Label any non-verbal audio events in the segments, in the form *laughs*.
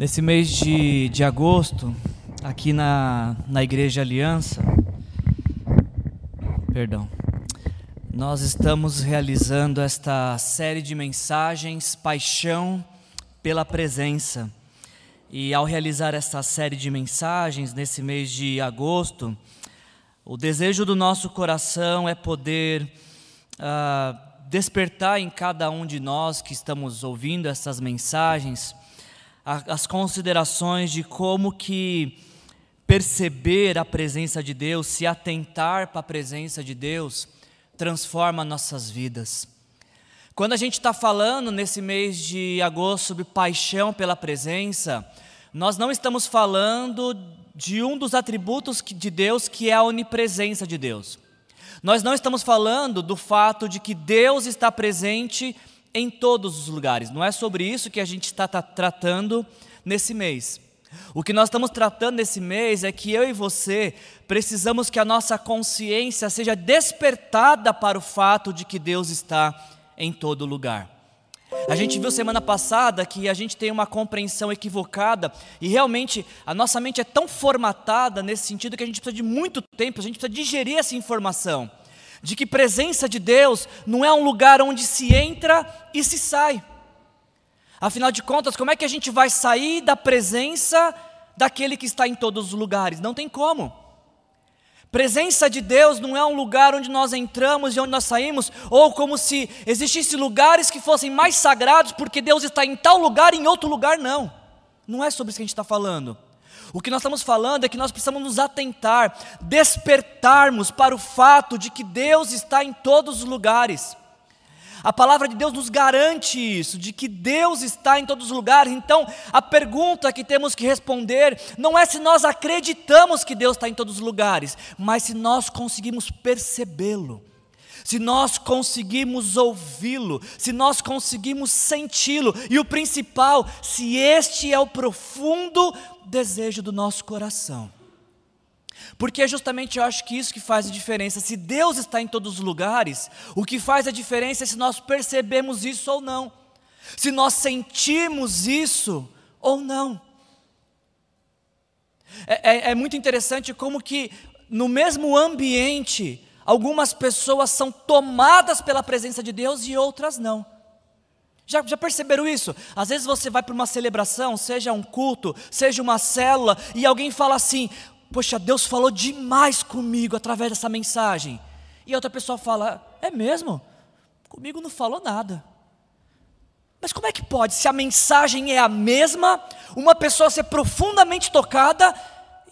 Nesse mês de, de agosto, aqui na, na Igreja Aliança, perdão, nós estamos realizando esta série de mensagens Paixão pela Presença. E ao realizar esta série de mensagens nesse mês de agosto, o desejo do nosso coração é poder uh, despertar em cada um de nós que estamos ouvindo essas mensagens as considerações de como que perceber a presença de Deus, se atentar para a presença de Deus, transforma nossas vidas. Quando a gente está falando nesse mês de agosto sobre paixão pela presença, nós não estamos falando de um dos atributos de Deus que é a onipresença de Deus. Nós não estamos falando do fato de que Deus está presente em todos os lugares. Não é sobre isso que a gente está tratando nesse mês. O que nós estamos tratando nesse mês é que eu e você precisamos que a nossa consciência seja despertada para o fato de que Deus está em todo lugar. A gente viu semana passada que a gente tem uma compreensão equivocada e realmente a nossa mente é tão formatada nesse sentido que a gente precisa de muito tempo, a gente precisa digerir essa informação de que presença de Deus não é um lugar onde se entra e se sai. Afinal de contas, como é que a gente vai sair da presença daquele que está em todos os lugares? Não tem como. Presença de Deus não é um lugar onde nós entramos e onde nós saímos, ou como se existissem lugares que fossem mais sagrados porque Deus está em tal lugar e em outro lugar não. Não é sobre isso que a gente está falando. O que nós estamos falando é que nós precisamos nos atentar, despertarmos para o fato de que Deus está em todos os lugares. A palavra de Deus nos garante isso, de que Deus está em todos os lugares. Então, a pergunta que temos que responder não é se nós acreditamos que Deus está em todos os lugares, mas se nós conseguimos percebê-lo se nós conseguimos ouvi-lo, se nós conseguimos senti-lo, e o principal, se este é o profundo desejo do nosso coração. Porque é justamente eu acho que isso que faz a diferença. Se Deus está em todos os lugares, o que faz a diferença é se nós percebemos isso ou não, se nós sentimos isso ou não. É, é, é muito interessante como que no mesmo ambiente Algumas pessoas são tomadas pela presença de Deus e outras não. Já, já perceberam isso? Às vezes você vai para uma celebração, seja um culto, seja uma célula, e alguém fala assim: Poxa, Deus falou demais comigo através dessa mensagem. E outra pessoa fala: É mesmo? Comigo não falou nada. Mas como é que pode, se a mensagem é a mesma, uma pessoa ser profundamente tocada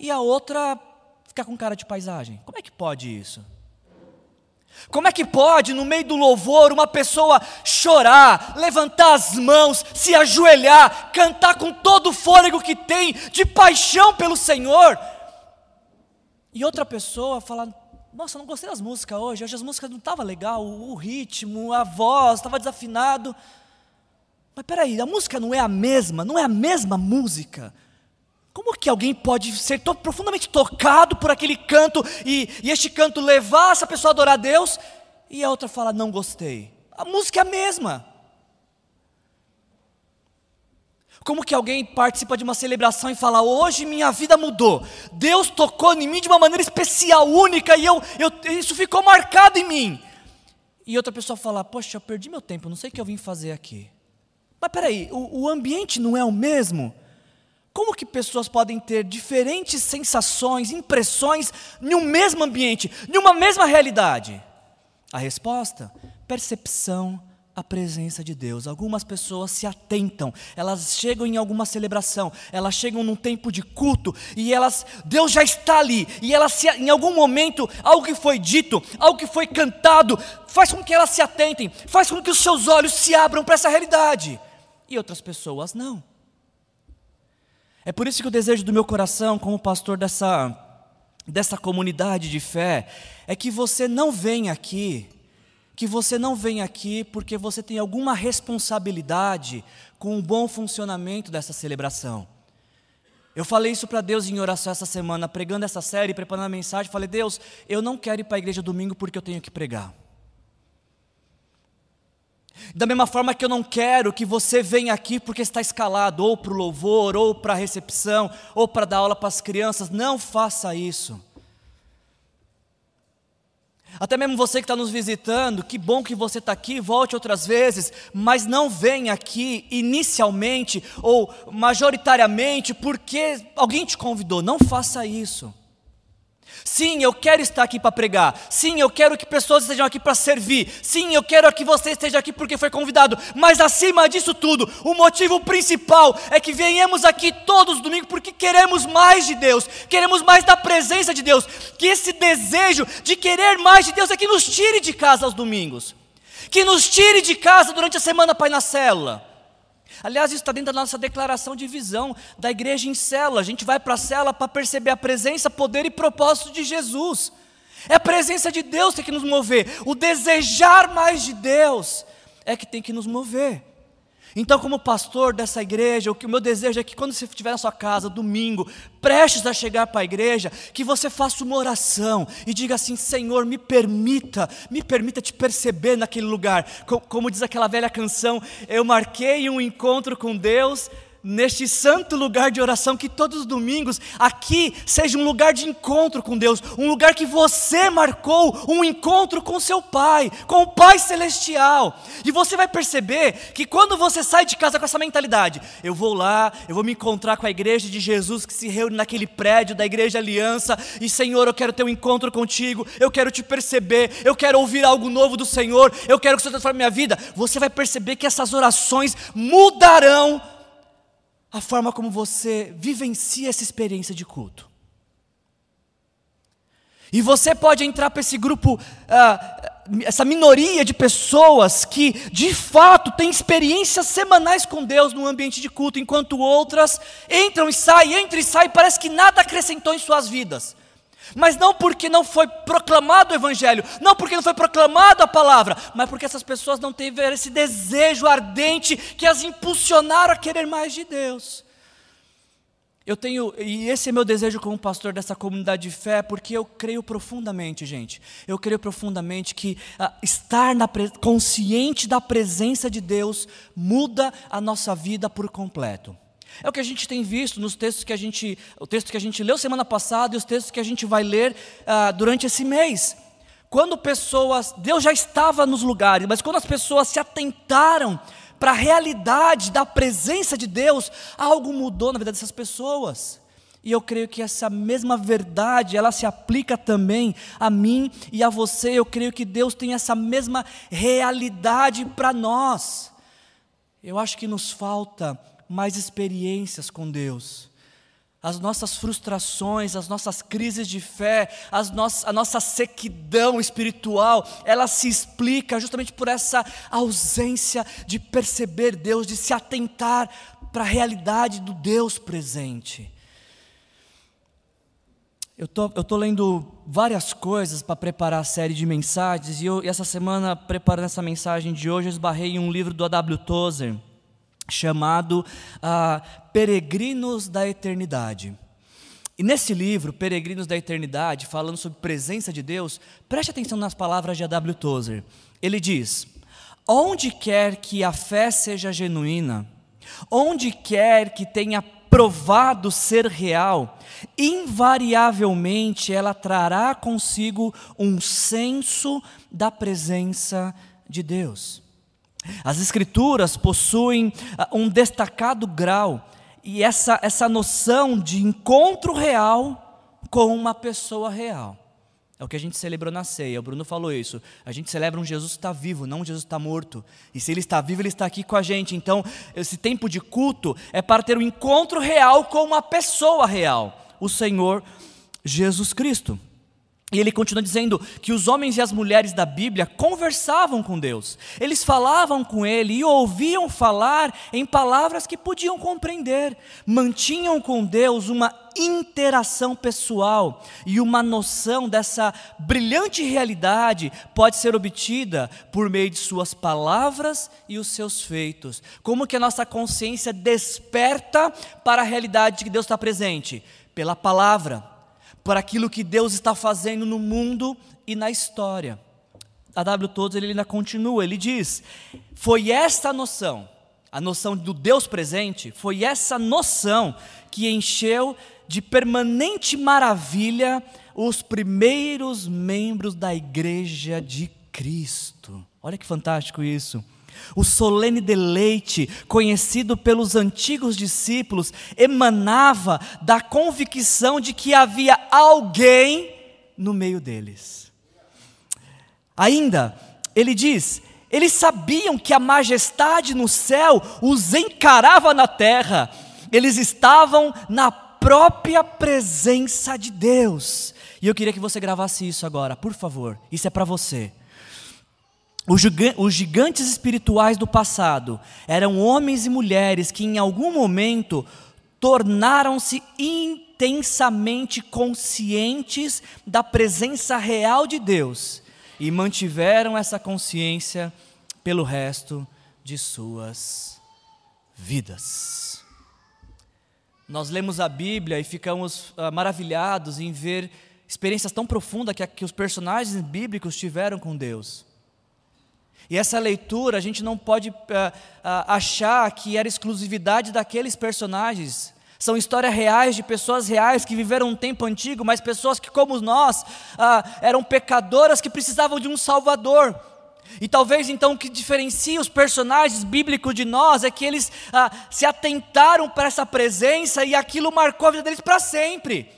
e a outra ficar com cara de paisagem? Como é que pode isso? Como é que pode, no meio do louvor, uma pessoa chorar, levantar as mãos, se ajoelhar, cantar com todo o fôlego que tem, de paixão pelo Senhor, e outra pessoa falar: Nossa, não gostei das músicas hoje, hoje as músicas não estavam legal, o, o ritmo, a voz, estava desafinado. Mas peraí, a música não é a mesma, não é a mesma música. Como que alguém pode ser tão profundamente tocado por aquele canto e, e este canto levar essa pessoa a adorar a Deus e a outra fala, não gostei? A música é a mesma. Como que alguém participa de uma celebração e fala, hoje minha vida mudou, Deus tocou em mim de uma maneira especial, única, e eu, eu, isso ficou marcado em mim. E outra pessoa fala, poxa, eu perdi meu tempo, não sei o que eu vim fazer aqui. Mas peraí, o, o ambiente não é o mesmo? Como que pessoas podem ter diferentes sensações, impressões em um mesmo ambiente, em uma mesma realidade? A resposta: percepção a presença de Deus. Algumas pessoas se atentam, elas chegam em alguma celebração, elas chegam num tempo de culto e elas, Deus já está ali, e elas se, em algum momento, algo que foi dito, algo que foi cantado, faz com que elas se atentem, faz com que os seus olhos se abram para essa realidade. E outras pessoas não. É por isso que o desejo do meu coração, como pastor dessa, dessa comunidade de fé, é que você não venha aqui, que você não venha aqui porque você tem alguma responsabilidade com o bom funcionamento dessa celebração. Eu falei isso para Deus em oração essa semana, pregando essa série, preparando a mensagem. Falei, Deus, eu não quero ir para a igreja domingo porque eu tenho que pregar. Da mesma forma que eu não quero que você venha aqui porque está escalado, ou para o louvor, ou para a recepção, ou para dar aula para as crianças, não faça isso. Até mesmo você que está nos visitando, que bom que você está aqui, volte outras vezes, mas não venha aqui inicialmente ou majoritariamente porque alguém te convidou, não faça isso. Sim, eu quero estar aqui para pregar. Sim, eu quero que pessoas estejam aqui para servir. Sim, eu quero que você esteja aqui porque foi convidado. Mas acima disso tudo, o motivo principal é que venhamos aqui todos os domingos porque queremos mais de Deus, queremos mais da presença de Deus. Que esse desejo de querer mais de Deus é que nos tire de casa aos domingos, que nos tire de casa durante a semana Pai na célula. Aliás, isso está dentro da nossa declaração de visão da igreja em célula. A gente vai para a célula para perceber a presença, poder e propósito de Jesus. É a presença de Deus que tem que nos mover. O desejar mais de Deus é que tem que nos mover. Então, como pastor dessa igreja, o que o meu desejo é que quando você estiver na sua casa, domingo, prestes a chegar para a igreja, que você faça uma oração e diga assim: Senhor, me permita, me permita te perceber naquele lugar. Como, diz aquela velha canção, eu marquei um encontro com Deus neste santo lugar de oração, que todos os domingos aqui seja um lugar de encontro com Deus, um lugar que você marcou um encontro com seu Pai, com o Pai Celestial. E você vai perceber que quando você sai de casa com essa mentalidade, eu vou lá, eu vou me encontrar com a igreja de Jesus que se reúne naquele prédio da Igreja Aliança, e Senhor, eu quero ter um encontro contigo, eu quero te perceber, eu quero ouvir algo novo do Senhor, eu quero que o Senhor transforme minha vida. Você vai perceber que essas orações mudarão a forma como você vivencia essa experiência de culto. E você pode entrar para esse grupo, ah, essa minoria de pessoas que de fato têm experiências semanais com Deus no ambiente de culto, enquanto outras entram e saem, entram e saem, parece que nada acrescentou em suas vidas. Mas não porque não foi proclamado o Evangelho, não porque não foi proclamado a palavra, mas porque essas pessoas não tiveram esse desejo ardente que as impulsionaram a querer mais de Deus. Eu tenho, e esse é meu desejo como pastor dessa comunidade de fé, porque eu creio profundamente, gente. Eu creio profundamente que ah, estar na, consciente da presença de Deus muda a nossa vida por completo. É o que a gente tem visto nos textos que a gente, o texto que a gente leu semana passada e os textos que a gente vai ler uh, durante esse mês. Quando pessoas, Deus já estava nos lugares, mas quando as pessoas se atentaram para a realidade da presença de Deus, algo mudou na vida dessas pessoas. E eu creio que essa mesma verdade, ela se aplica também a mim e a você. Eu creio que Deus tem essa mesma realidade para nós. Eu acho que nos falta mais experiências com Deus. As nossas frustrações, as nossas crises de fé, as a nossa sequidão espiritual, ela se explica justamente por essa ausência de perceber Deus, de se atentar para a realidade do Deus presente. Eu tô, estou tô lendo várias coisas para preparar a série de mensagens, e, eu, e essa semana, preparando essa mensagem de hoje, eu esbarrei em um livro do A.W. Tozer chamado ah, Peregrinos da Eternidade. E nesse livro, Peregrinos da Eternidade, falando sobre presença de Deus, preste atenção nas palavras de A.W. Tozer. Ele diz: Onde quer que a fé seja genuína, onde quer que tenha provado ser real, invariavelmente ela trará consigo um senso da presença de Deus. As Escrituras possuem ah, um destacado grau e essa, essa noção de encontro real com uma pessoa real. É o que a gente celebrou na ceia, o Bruno falou isso. A gente celebra um Jesus que está vivo, não um Jesus que está morto. E se ele está vivo, ele está aqui com a gente. Então, esse tempo de culto é para ter um encontro real com uma pessoa real, o Senhor Jesus Cristo. E ele continua dizendo que os homens e as mulheres da Bíblia conversavam com Deus, eles falavam com Ele e ouviam falar em palavras que podiam compreender, mantinham com Deus uma interação pessoal e uma noção dessa brilhante realidade pode ser obtida por meio de Suas palavras e os seus feitos. Como que a nossa consciência desperta para a realidade de que Deus está presente? Pela palavra por aquilo que Deus está fazendo no mundo e na história. a W Todos ele ainda continua, ele diz: Foi esta noção, a noção do Deus presente, foi essa noção que encheu de permanente maravilha os primeiros membros da igreja de Cristo. Olha que fantástico isso. O solene deleite, conhecido pelos antigos discípulos, emanava da convicção de que havia alguém no meio deles. Ainda, ele diz: eles sabiam que a majestade no céu os encarava na terra, eles estavam na própria presença de Deus. E eu queria que você gravasse isso agora, por favor, isso é para você. Os gigantes espirituais do passado eram homens e mulheres que, em algum momento, tornaram-se intensamente conscientes da presença real de Deus e mantiveram essa consciência pelo resto de suas vidas. Nós lemos a Bíblia e ficamos uh, maravilhados em ver experiências tão profundas que os personagens bíblicos tiveram com Deus. E essa leitura a gente não pode uh, uh, achar que era exclusividade daqueles personagens. São histórias reais de pessoas reais que viveram um tempo antigo, mas pessoas que, como nós, uh, eram pecadoras que precisavam de um Salvador. E talvez então o que diferencia os personagens bíblicos de nós é que eles se atentaram para essa presença e aquilo marcou a vida deles para sempre.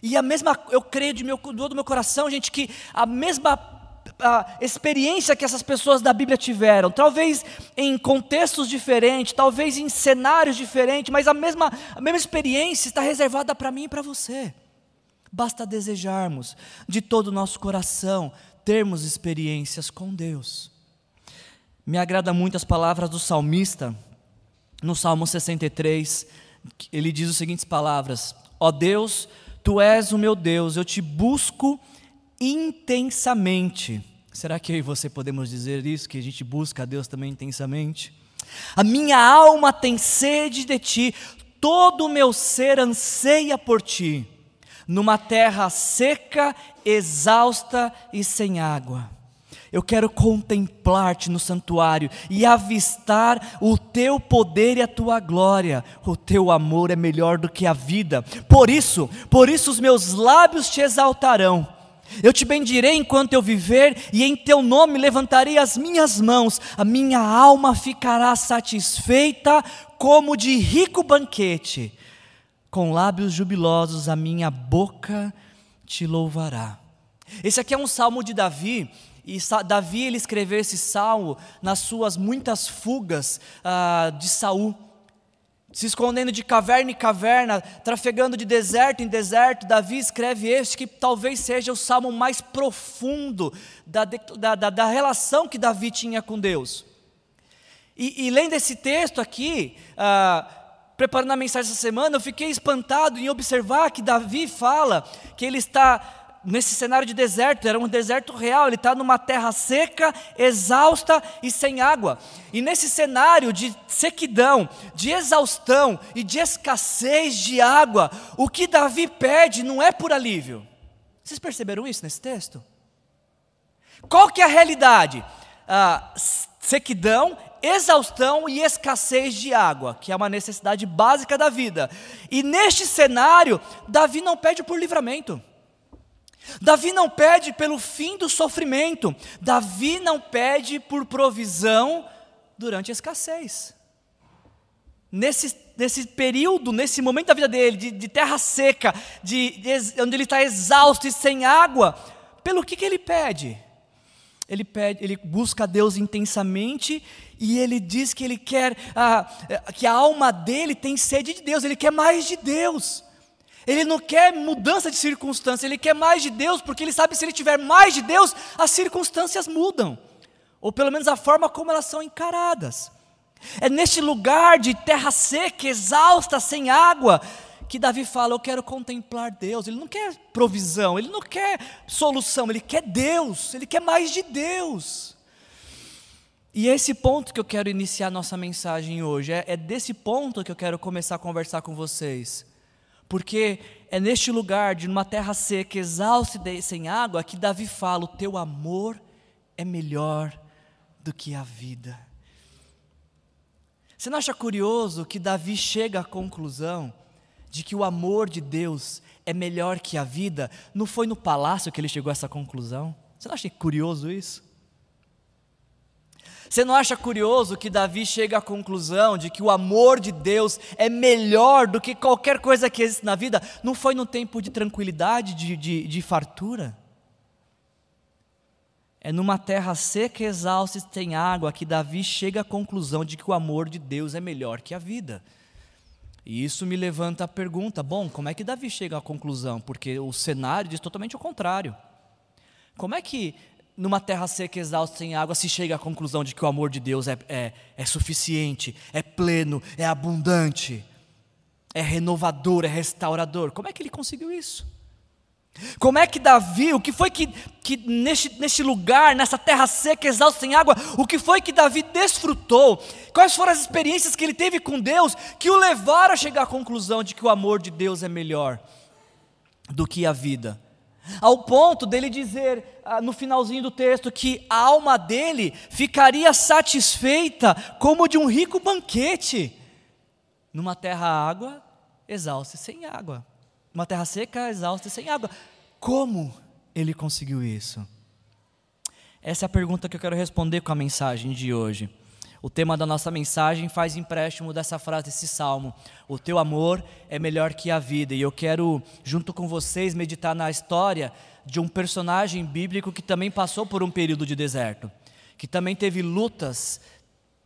E a mesma, eu creio de meu, do meu coração, gente, que a mesma a experiência que essas pessoas da Bíblia tiveram, talvez em contextos diferentes, talvez em cenários diferentes, mas a mesma, a mesma experiência está reservada para mim e para você. Basta desejarmos de todo o nosso coração termos experiências com Deus. Me agrada muito as palavras do salmista, no Salmo 63, ele diz as seguintes palavras: Ó oh Deus, tu és o meu Deus, eu te busco intensamente. Será que eu e você podemos dizer isso, que a gente busca a Deus também intensamente? A minha alma tem sede de ti, todo o meu ser anseia por ti, numa terra seca, exausta e sem água. Eu quero contemplar-te no santuário e avistar o teu poder e a tua glória. O teu amor é melhor do que a vida. Por isso, por isso os meus lábios te exaltarão eu te bendirei enquanto eu viver, e em teu nome levantarei as minhas mãos, a minha alma ficará satisfeita como de rico banquete. Com lábios jubilosos a minha boca te louvará. Esse aqui é um salmo de Davi, e Davi ele escreveu esse salmo nas suas muitas fugas ah, de Saul se escondendo de caverna em caverna, trafegando de deserto em deserto, Davi escreve este que talvez seja o salmo mais profundo da, da, da, da relação que Davi tinha com Deus. E, e lendo esse texto aqui, ah, preparando a mensagem essa semana, eu fiquei espantado em observar que Davi fala que ele está nesse cenário de deserto, era um deserto real, ele está numa terra seca, exausta e sem água. E nesse cenário de sequidão, de exaustão e de escassez de água, o que Davi pede não é por alívio. Vocês perceberam isso nesse texto? Qual que é a realidade? Ah, sequidão, exaustão e escassez de água, que é uma necessidade básica da vida. E neste cenário, Davi não pede por livramento. Davi não pede pelo fim do sofrimento, Davi não pede por provisão durante a escassez. Nesse, nesse período, nesse momento da vida dele, de, de terra seca, de, de, onde ele está exausto e sem água, pelo que, que ele pede? Ele pede, ele busca Deus intensamente e ele diz que ele quer ah, que a alma dele tem sede de Deus, ele quer mais de Deus. Ele não quer mudança de circunstância, ele quer mais de Deus, porque ele sabe que se ele tiver mais de Deus, as circunstâncias mudam, ou pelo menos a forma como elas são encaradas. É neste lugar de terra seca, exausta, sem água, que Davi fala: Eu quero contemplar Deus. Ele não quer provisão, ele não quer solução, ele quer Deus, ele quer mais de Deus. E é esse ponto que eu quero iniciar nossa mensagem hoje, é, é desse ponto que eu quero começar a conversar com vocês. Porque é neste lugar, de uma terra seca, exausta e sem água, que Davi fala: O teu amor é melhor do que a vida. Você não acha curioso que Davi chega à conclusão de que o amor de Deus é melhor que a vida? Não foi no palácio que ele chegou a essa conclusão? Você não acha curioso isso? Você não acha curioso que Davi chega à conclusão de que o amor de Deus é melhor do que qualquer coisa que existe na vida? Não foi no tempo de tranquilidade, de, de, de fartura? É numa terra seca e exausta e sem água que Davi chega à conclusão de que o amor de Deus é melhor que a vida. E isso me levanta a pergunta: bom, como é que Davi chega à conclusão? Porque o cenário diz totalmente o contrário. Como é que numa terra seca, exausta, sem água, se chega à conclusão de que o amor de Deus é, é, é suficiente, é pleno, é abundante, é renovador, é restaurador? Como é que ele conseguiu isso? Como é que Davi, o que foi que, que neste, neste lugar, nessa terra seca, exausta, sem água, o que foi que Davi desfrutou? Quais foram as experiências que ele teve com Deus que o levaram a chegar à conclusão de que o amor de Deus é melhor do que a vida? Ao ponto dele dizer ah, no finalzinho do texto que a alma dele ficaria satisfeita como de um rico banquete numa terra água exausta e sem água. Uma terra seca, exausta e sem água. Como ele conseguiu isso? Essa é a pergunta que eu quero responder com a mensagem de hoje. O tema da nossa mensagem faz empréstimo dessa frase, desse salmo. O teu amor é melhor que a vida. E eu quero, junto com vocês, meditar na história de um personagem bíblico que também passou por um período de deserto, que também teve lutas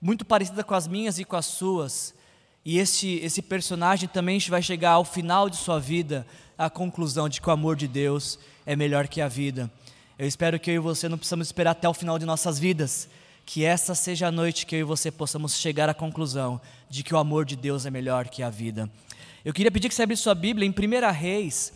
muito parecidas com as minhas e com as suas, e esse, esse personagem também vai chegar ao final de sua vida à conclusão de que o amor de Deus é melhor que a vida. Eu espero que eu e você não precisamos esperar até o final de nossas vidas, que essa seja a noite que eu e você possamos chegar à conclusão de que o amor de Deus é melhor que a vida. Eu queria pedir que você abrisse sua Bíblia em 1 Reis,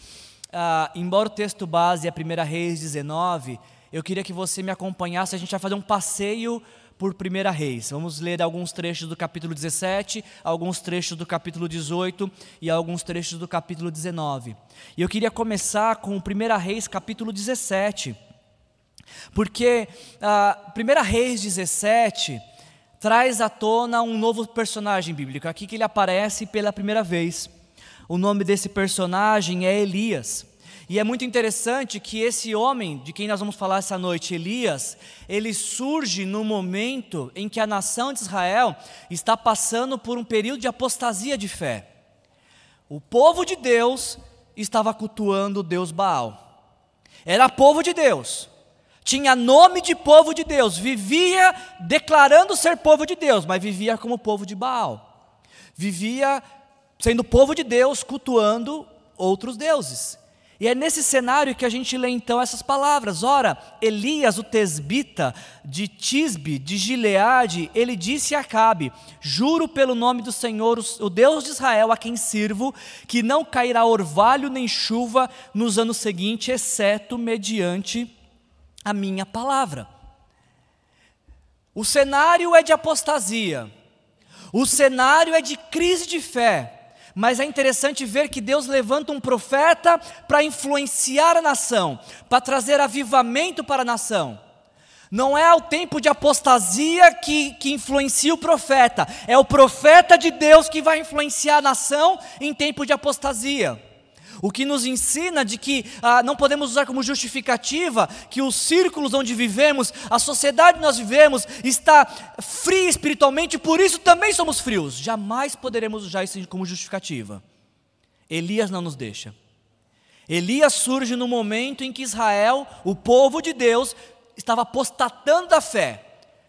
ah, embora o texto base é 1 Reis 19, eu queria que você me acompanhasse, a gente vai fazer um passeio por Primeira Reis. Vamos ler alguns trechos do capítulo 17, alguns trechos do capítulo 18 e alguns trechos do capítulo 19. E eu queria começar com Primeira Reis, capítulo 17. Porque uh, Primeira Reis 17 traz à tona um novo personagem bíblico, aqui que ele aparece pela primeira vez. O nome desse personagem é Elias. E é muito interessante que esse homem, de quem nós vamos falar essa noite, Elias, ele surge no momento em que a nação de Israel está passando por um período de apostasia de fé. O povo de Deus estava cultuando Deus Baal. Era povo de Deus, tinha nome de povo de Deus, vivia declarando ser povo de Deus, mas vivia como povo de Baal. Vivia sendo povo de Deus, cultuando outros deuses. E é nesse cenário que a gente lê então essas palavras. Ora, Elias, o tesbita de Tisbe, de Gileade, ele disse a Acabe: Juro pelo nome do Senhor, o Deus de Israel, a quem sirvo, que não cairá orvalho nem chuva nos anos seguintes, exceto mediante a minha palavra. O cenário é de apostasia, o cenário é de crise de fé. Mas é interessante ver que Deus levanta um profeta para influenciar a nação, para trazer avivamento para a nação. Não é o tempo de apostasia que, que influencia o profeta, é o profeta de Deus que vai influenciar a nação em tempo de apostasia. O que nos ensina de que ah, não podemos usar como justificativa que os círculos onde vivemos, a sociedade onde nós vivemos, está fria espiritualmente, por isso também somos frios. Jamais poderemos usar isso como justificativa. Elias não nos deixa. Elias surge no momento em que Israel, o povo de Deus, estava apostatando da fé.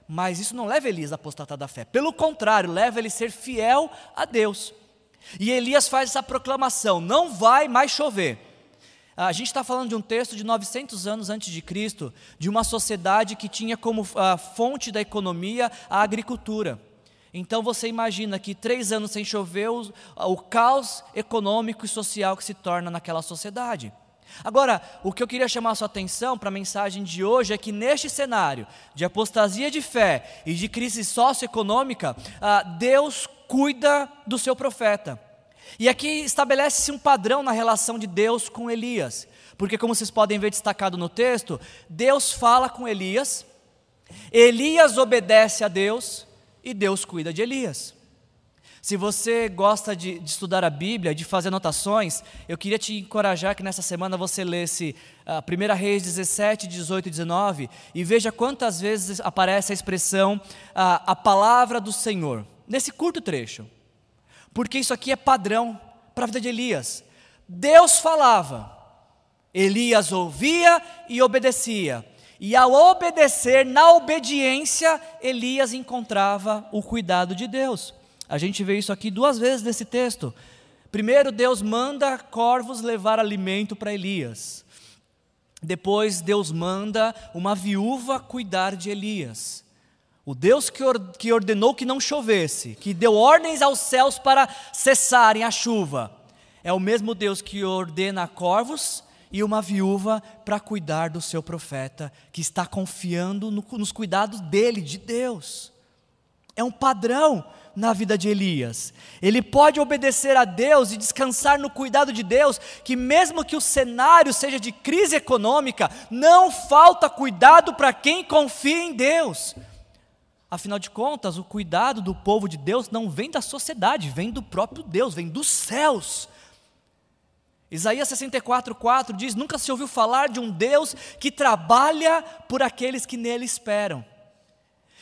Mas isso não leva Elias a apostatar da fé. Pelo contrário, leva ele a ser fiel a Deus. E Elias faz essa proclamação: não vai mais chover. A gente está falando de um texto de 900 anos antes de Cristo, de uma sociedade que tinha como a fonte da economia a agricultura. Então você imagina que três anos sem chover, o, o caos econômico e social que se torna naquela sociedade. Agora, o que eu queria chamar a sua atenção para a mensagem de hoje é que neste cenário de apostasia de fé e de crise socioeconômica, ah, Deus cuida do seu profeta. E aqui estabelece-se um padrão na relação de Deus com Elias, porque, como vocês podem ver destacado no texto, Deus fala com Elias, Elias obedece a Deus e Deus cuida de Elias. Se você gosta de, de, estudar a Bíblia, de fazer anotações, eu queria te encorajar que nessa semana você lesse a uh, 1 Reis 17, 18 e 19 e veja quantas vezes aparece a expressão uh, a palavra do Senhor, nesse curto trecho. Porque isso aqui é padrão para a vida de Elias. Deus falava, Elias ouvia e obedecia. E ao obedecer, na obediência, Elias encontrava o cuidado de Deus. A gente vê isso aqui duas vezes nesse texto. Primeiro, Deus manda corvos levar alimento para Elias. Depois, Deus manda uma viúva cuidar de Elias. O Deus que ordenou que não chovesse, que deu ordens aos céus para cessarem a chuva, é o mesmo Deus que ordena corvos e uma viúva para cuidar do seu profeta, que está confiando no, nos cuidados dele, de Deus. É um padrão na vida de Elias. Ele pode obedecer a Deus e descansar no cuidado de Deus, que mesmo que o cenário seja de crise econômica, não falta cuidado para quem confia em Deus. Afinal de contas, o cuidado do povo de Deus não vem da sociedade, vem do próprio Deus, vem dos céus. Isaías 64,4 diz: Nunca se ouviu falar de um Deus que trabalha por aqueles que nele esperam.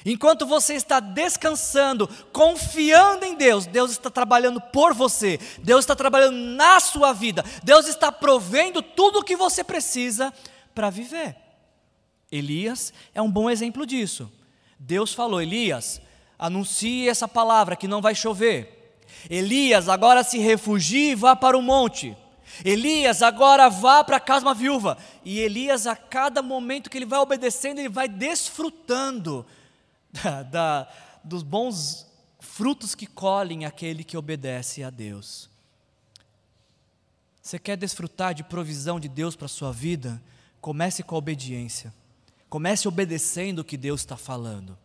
Enquanto você está descansando, confiando em Deus, Deus está trabalhando por você, Deus está trabalhando na sua vida, Deus está provendo tudo o que você precisa para viver. Elias é um bom exemplo disso. Deus falou: Elias, anuncie essa palavra que não vai chover. Elias, agora se refugie e vá para o monte. Elias, agora vá para a casa uma viúva. E Elias, a cada momento que ele vai obedecendo, ele vai desfrutando *laughs* da, dos bons frutos que colhem aquele que obedece a Deus. Você quer desfrutar de provisão de Deus para a sua vida? Comece com a obediência. Comece obedecendo o que Deus está falando.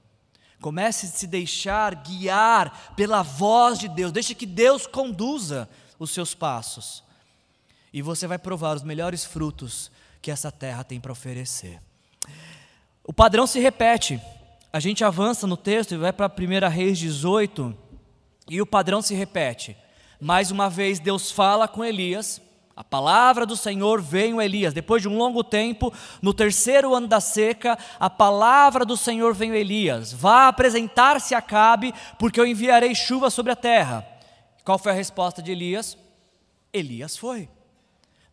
Comece a se deixar guiar pela voz de Deus. Deixe que Deus conduza os seus passos. E você vai provar os melhores frutos que essa terra tem para oferecer. O padrão se repete a gente avança no texto e vai para 1 Reis 18 e o padrão se repete. Mais uma vez, Deus fala com Elias, a palavra do Senhor veio a Elias. Depois de um longo tempo, no terceiro ano da seca, a palavra do Senhor veio a Elias: Vá apresentar-se a Cabe, porque eu enviarei chuva sobre a terra. Qual foi a resposta de Elias? Elias foi.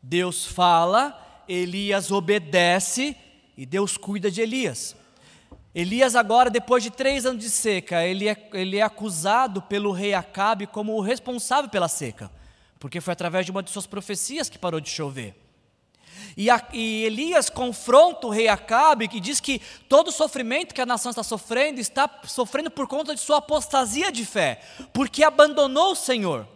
Deus fala, Elias obedece e Deus cuida de Elias. Elias agora, depois de três anos de seca, ele é, ele é acusado pelo rei Acabe como o responsável pela seca, porque foi através de uma de suas profecias que parou de chover. E, a, e Elias confronta o rei Acabe e diz que todo o sofrimento que a nação está sofrendo está sofrendo por conta de sua apostasia de fé, porque abandonou o Senhor.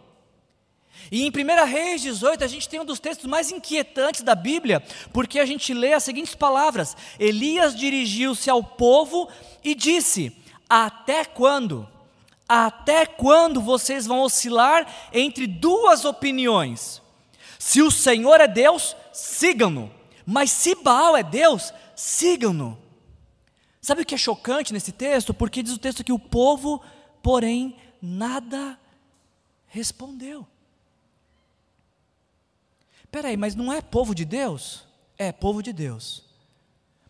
E em 1 Reis 18, a gente tem um dos textos mais inquietantes da Bíblia, porque a gente lê as seguintes palavras: Elias dirigiu-se ao povo e disse: Até quando? Até quando vocês vão oscilar entre duas opiniões? Se o Senhor é Deus, sigam-no. Mas se Baal é Deus, sigam-no. Sabe o que é chocante nesse texto? Porque diz o texto que o povo, porém, nada respondeu. Peraí, mas não é povo de Deus? É povo de Deus.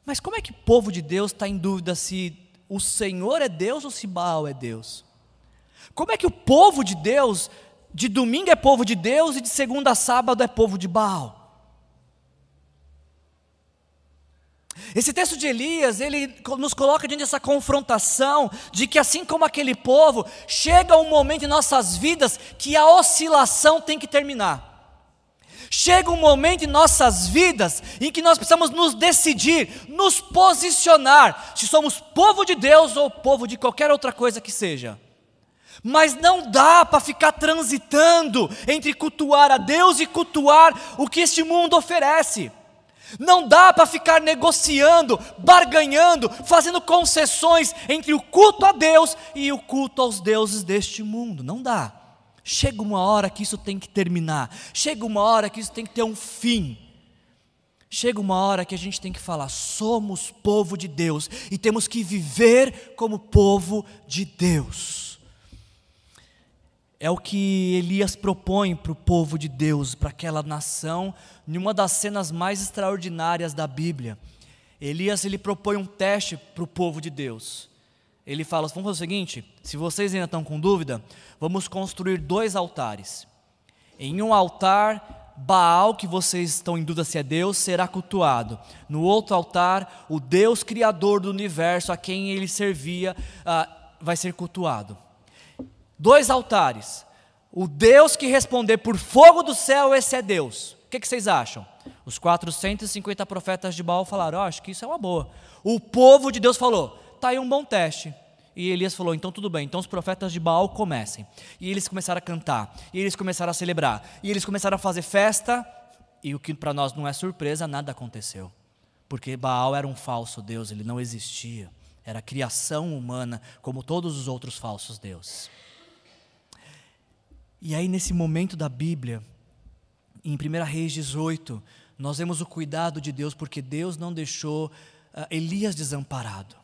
Mas como é que povo de Deus está em dúvida se o Senhor é Deus ou se Baal é Deus? Como é que o povo de Deus, de domingo é povo de Deus e de segunda a sábado é povo de Baal? Esse texto de Elias, ele nos coloca diante dessa confrontação de que assim como aquele povo, chega um momento em nossas vidas que a oscilação tem que terminar. Chega um momento em nossas vidas em que nós precisamos nos decidir, nos posicionar, se somos povo de Deus ou povo de qualquer outra coisa que seja. Mas não dá para ficar transitando entre cultuar a Deus e cultuar o que este mundo oferece. Não dá para ficar negociando, barganhando, fazendo concessões entre o culto a Deus e o culto aos deuses deste mundo. Não dá. Chega uma hora que isso tem que terminar, chega uma hora que isso tem que ter um fim. Chega uma hora que a gente tem que falar: somos povo de Deus e temos que viver como povo de Deus. É o que Elias propõe para o povo de Deus, para aquela nação, em uma das cenas mais extraordinárias da Bíblia. Elias ele propõe um teste para o povo de Deus. Ele fala: vamos fazer o seguinte: se vocês ainda estão com dúvida, vamos construir dois altares. Em um altar Baal, que vocês estão em dúvida se é Deus, será cultuado. No outro altar, o Deus Criador do universo, a quem ele servia, uh, vai ser cultuado. Dois altares. O Deus que responder por fogo do céu, esse é Deus. O que, que vocês acham? Os 450 profetas de Baal falaram: oh, acho que isso é uma boa. O povo de Deus falou: está aí um bom teste. E Elias falou: então tudo bem, então os profetas de Baal comecem. E eles começaram a cantar, e eles começaram a celebrar, e eles começaram a fazer festa, e o que para nós não é surpresa, nada aconteceu. Porque Baal era um falso Deus, ele não existia. Era criação humana, como todos os outros falsos deuses. E aí, nesse momento da Bíblia, em 1 Reis 18, nós vemos o cuidado de Deus, porque Deus não deixou uh, Elias desamparado.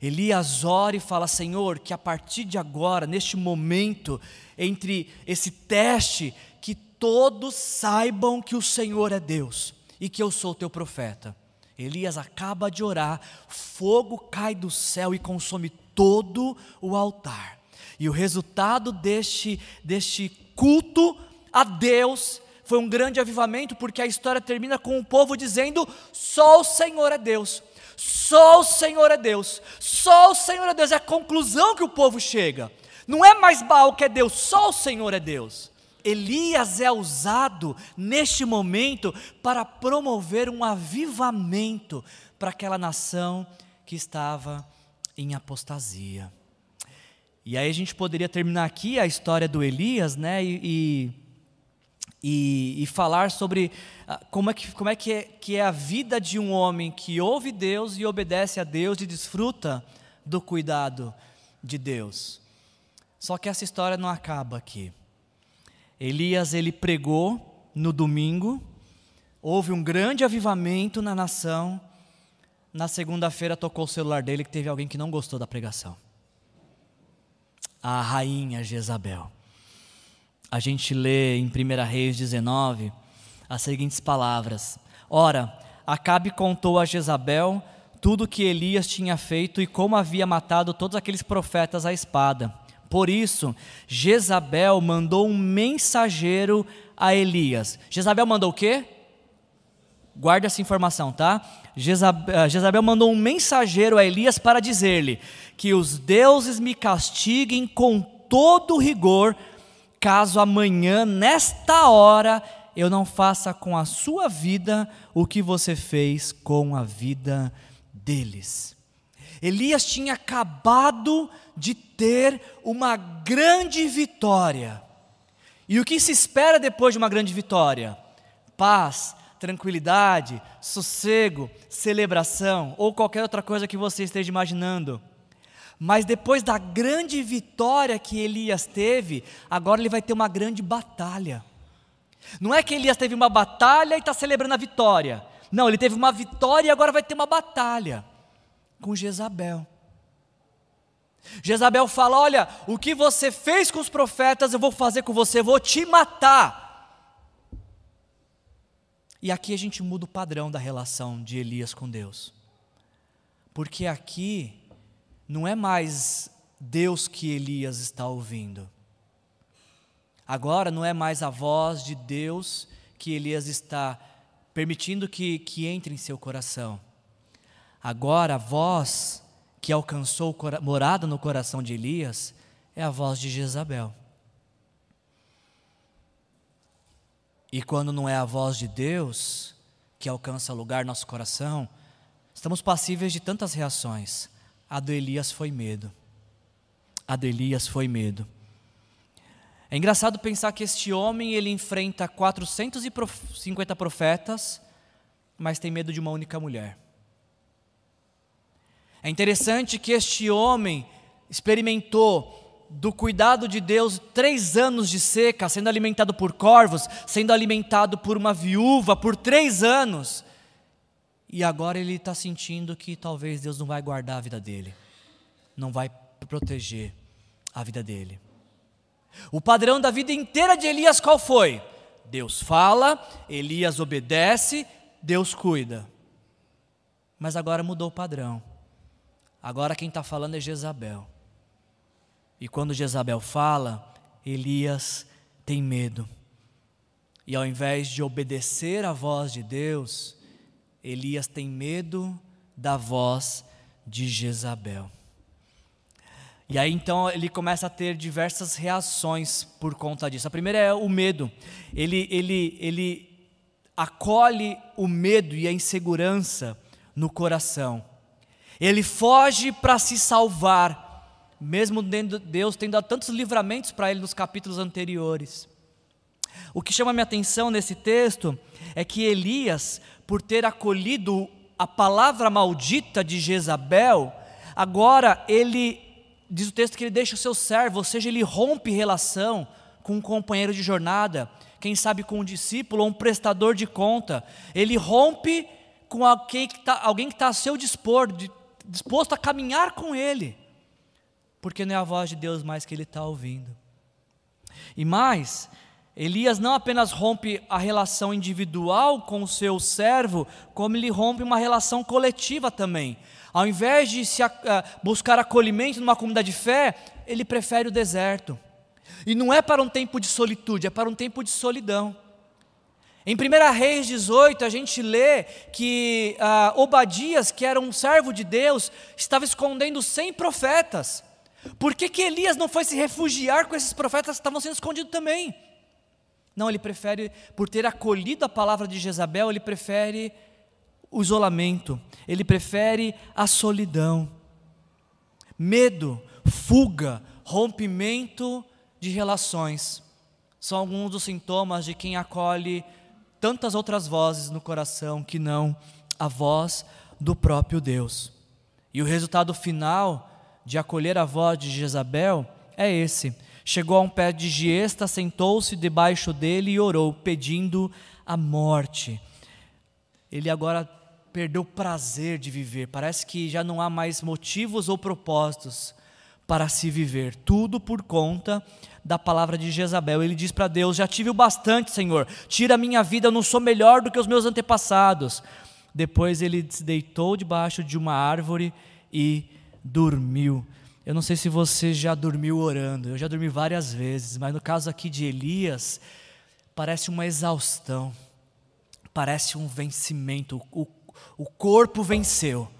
Elias ora e fala: Senhor, que a partir de agora, neste momento, entre esse teste, que todos saibam que o Senhor é Deus e que eu sou teu profeta. Elias acaba de orar, fogo cai do céu e consome todo o altar. E o resultado deste, deste culto a Deus foi um grande avivamento, porque a história termina com o povo dizendo: só o Senhor é Deus. Só o Senhor é Deus. Só o Senhor é Deus. É a conclusão que o povo chega. Não é mais Baal que é Deus, só o Senhor é Deus. Elias é usado neste momento para promover um avivamento para aquela nação que estava em apostasia. E aí a gente poderia terminar aqui a história do Elias, né? E, e e, e, falar sobre ah, como é, que, como é, que é que é a vida de um homem que ouve Deus e obedece a Deus e desfruta do cuidado de Deus. Só que essa história não acaba aqui. Elias ele pregou no domingo, houve um grande avivamento na nação. Na segunda-feira tocou o celular dele que teve alguém que não gostou da pregação. A rainha Jezabel a gente lê em 1 Reis 19 as seguintes palavras: Ora, Acabe contou a Jezabel tudo que Elias tinha feito e como havia matado todos aqueles profetas à espada. Por isso, Jezabel mandou um mensageiro a Elias. Jezabel mandou o quê? Guarde essa informação, tá? Jezabel, Jezabel mandou um mensageiro a Elias para dizer-lhe que os deuses me castiguem com todo rigor caso amanhã, nesta hora, eu não faça com a sua vida o que você fez com a vida deles. Elias tinha acabado de ter uma grande vitória. E o que se espera depois de uma grande vitória? Paz, tranquilidade, sossego, celebração ou qualquer outra coisa que você esteja imaginando. Mas depois da grande vitória que Elias teve, agora ele vai ter uma grande batalha. Não é que Elias teve uma batalha e está celebrando a vitória. Não, ele teve uma vitória e agora vai ter uma batalha com Jezabel. Jezabel fala: Olha, o que você fez com os profetas, eu vou fazer com você, eu vou te matar. E aqui a gente muda o padrão da relação de Elias com Deus. Porque aqui não é mais Deus que Elias está ouvindo. Agora não é mais a voz de Deus que Elias está permitindo que, que entre em seu coração. Agora a voz que alcançou morada no coração de Elias é a voz de Jezabel. E quando não é a voz de Deus que alcança lugar no nosso coração, estamos passíveis de tantas reações. A do Elias foi medo. A do Elias foi medo. É engraçado pensar que este homem ele enfrenta 450 profetas, mas tem medo de uma única mulher. É interessante que este homem experimentou do cuidado de Deus três anos de seca, sendo alimentado por corvos, sendo alimentado por uma viúva por três anos, e agora ele está sentindo que talvez Deus não vai guardar a vida dele, não vai proteger a vida dele. O padrão da vida inteira de Elias qual foi? Deus fala, Elias obedece, Deus cuida. Mas agora mudou o padrão. Agora quem está falando é Jezabel. E quando Jezabel fala, Elias tem medo. E ao invés de obedecer à voz de Deus, Elias tem medo da voz de Jezabel. E aí então ele começa a ter diversas reações por conta disso. A primeira é o medo. Ele, ele, ele acolhe o medo e a insegurança no coração. Ele foge para se salvar, mesmo Deus tendo dado tantos livramentos para ele nos capítulos anteriores. O que chama minha atenção nesse texto é que Elias, por ter acolhido a palavra maldita de Jezabel, agora ele diz o texto que ele deixa o seu servo, ou seja, ele rompe relação com um companheiro de jornada, quem sabe com um discípulo ou um prestador de conta. Ele rompe com alguém que está tá a seu dispor, de, disposto a caminhar com ele, porque não é a voz de Deus mais que ele está ouvindo. E mais, Elias não apenas rompe a relação individual com o seu servo, como ele rompe uma relação coletiva também. Ao invés de se, uh, buscar acolhimento numa comunidade de fé, ele prefere o deserto. E não é para um tempo de solitude, é para um tempo de solidão. Em 1 Reis 18, a gente lê que uh, Obadias, que era um servo de Deus, estava escondendo 100 profetas. Por que, que Elias não foi se refugiar com esses profetas que estavam sendo escondidos também? Não, ele prefere, por ter acolhido a palavra de Jezabel, ele prefere o isolamento, ele prefere a solidão. Medo, fuga, rompimento de relações são alguns dos sintomas de quem acolhe tantas outras vozes no coração que não a voz do próprio Deus. E o resultado final de acolher a voz de Jezabel é esse: chegou a um pé de giesta, sentou-se debaixo dele e orou, pedindo a morte. Ele agora perdeu o prazer de viver, parece que já não há mais motivos ou propósitos para se viver, tudo por conta da palavra de Jezabel. Ele diz para Deus: Já tive o bastante, Senhor, tira a minha vida, eu não sou melhor do que os meus antepassados. Depois ele se deitou debaixo de uma árvore e dormiu. Eu não sei se você já dormiu orando, eu já dormi várias vezes, mas no caso aqui de Elias, parece uma exaustão, parece um vencimento. O o corpo venceu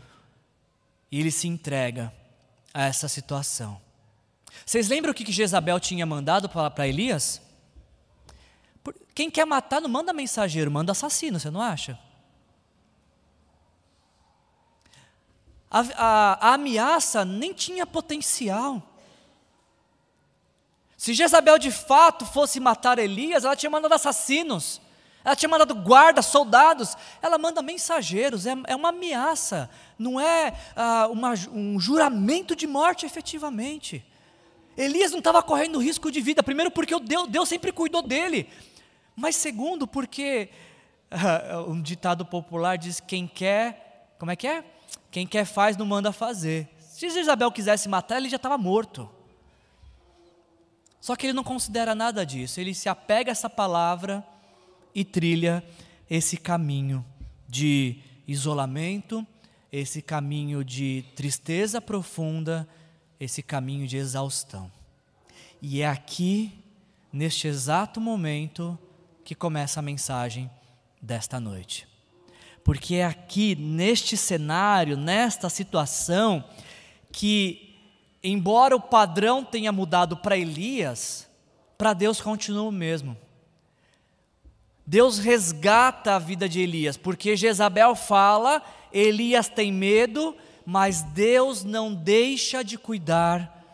e ele se entrega a essa situação. Vocês lembram o que Jezabel tinha mandado para Elias? Quem quer matar não manda mensageiro, manda assassino, você não acha? A, a, a ameaça nem tinha potencial. Se Jezabel de fato fosse matar Elias, ela tinha mandado assassinos. Ela tinha mandado guardas, soldados, ela manda mensageiros, é, é uma ameaça, não é ah, uma, um juramento de morte efetivamente. Elias não estava correndo risco de vida, primeiro porque Deus, Deus sempre cuidou dele, mas segundo porque ah, *laughs* um ditado popular diz: quem quer, como é que é? Quem quer faz, não manda fazer. Se Isabel quisesse matar, ele já estava morto. Só que ele não considera nada disso, ele se apega a essa palavra e trilha esse caminho de isolamento, esse caminho de tristeza profunda, esse caminho de exaustão. E é aqui, neste exato momento, que começa a mensagem desta noite. Porque é aqui, neste cenário, nesta situação, que, embora o padrão tenha mudado para Elias, para Deus continua o mesmo. Deus resgata a vida de Elias, porque Jezabel fala, Elias tem medo, mas Deus não deixa de cuidar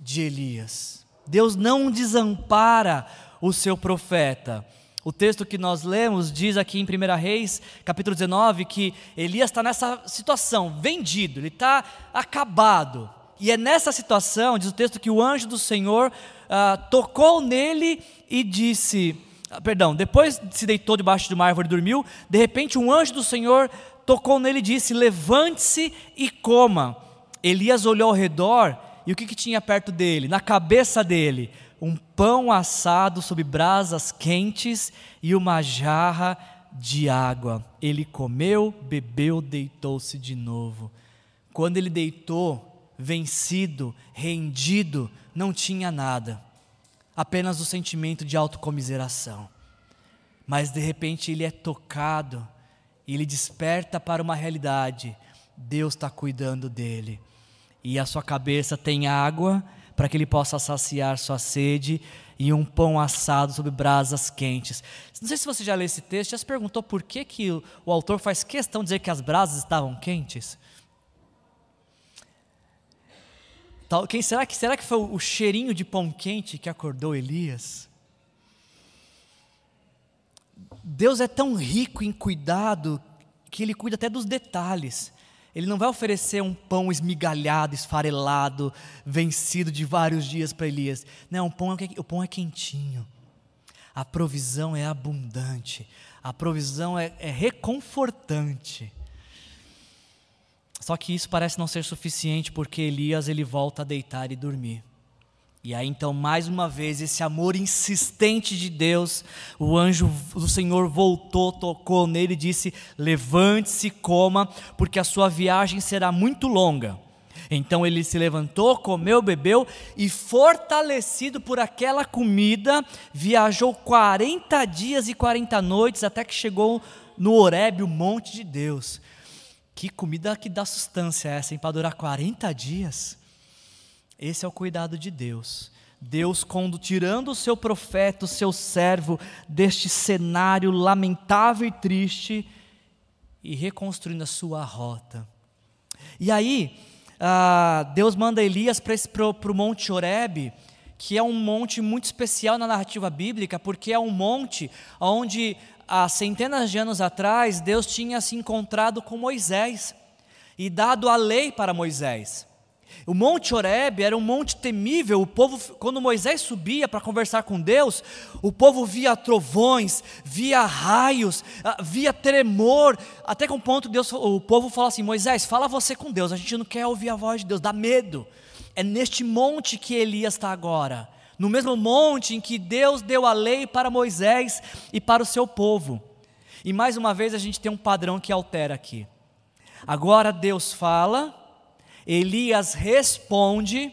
de Elias. Deus não desampara o seu profeta. O texto que nós lemos diz aqui em 1 Reis, capítulo 19, que Elias está nessa situação, vendido, ele está acabado. E é nessa situação, diz o texto, que o anjo do Senhor ah, tocou nele e disse: ah, perdão, depois se deitou debaixo de uma árvore e dormiu, de repente um anjo do Senhor tocou nele e disse: Levante-se e coma. Elias olhou ao redor e o que, que tinha perto dele? Na cabeça dele, um pão assado sob brasas quentes e uma jarra de água. Ele comeu, bebeu, deitou-se de novo. Quando ele deitou, vencido, rendido, não tinha nada, apenas o sentimento de autocomiseração. Mas de repente ele é tocado e ele desperta para uma realidade: Deus está cuidando dele. E a sua cabeça tem água para que ele possa saciar sua sede e um pão assado sobre brasas quentes. Não sei se você já leu esse texto, já se perguntou por que, que o, autor faz questão de dizer que as brasas estavam quentes? Quem, será, que, será que foi o cheirinho de pão quente que acordou Elias? Deus é tão rico em cuidado que ele cuida até dos detalhes. Ele não vai oferecer um pão esmigalhado, esfarelado, vencido de vários dias para Elias. Não, o pão, é, o pão é quentinho. A provisão é abundante. A provisão é, é reconfortante. Só que isso parece não ser suficiente porque Elias ele volta a deitar e dormir. E aí então, mais uma vez, esse amor insistente de Deus, o anjo do Senhor voltou, tocou nele e disse: Levante-se, coma, porque a sua viagem será muito longa. Então ele se levantou, comeu, bebeu e, fortalecido por aquela comida, viajou 40 dias e 40 noites até que chegou no Horebe, o monte de Deus. Que comida que dá sustância essa, hein? Para durar 40 dias? Esse é o cuidado de Deus. Deus quando tirando o seu profeta, o seu servo, deste cenário lamentável e triste e reconstruindo a sua rota. E aí, ah, Deus manda Elias para o Monte Horebe, que é um monte muito especial na narrativa bíblica, porque é um monte onde há centenas de anos atrás Deus tinha se encontrado com Moisés e dado a lei para Moisés. O Monte Horebe era um monte temível. O povo, quando Moisés subia para conversar com Deus, o povo via trovões, via raios, ah, via tremor, até que um ponto Deus, o povo falou assim: Moisés, fala você com Deus. A gente não quer ouvir a voz de Deus, dá medo. É neste monte que Elias está agora, no mesmo monte em que Deus deu a lei para Moisés e para o seu povo. E mais uma vez a gente tem um padrão que altera aqui. Agora Deus fala Elias responde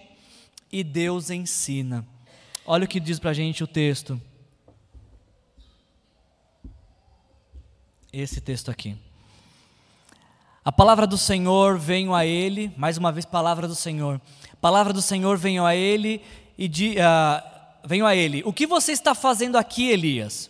e Deus ensina. Olha o que diz para a gente o texto. Esse texto aqui. A palavra do Senhor veio a ele, mais uma vez, palavra do Senhor. Palavra do Senhor veio a ele e di, uh, veio a ele. O que você está fazendo aqui, Elias?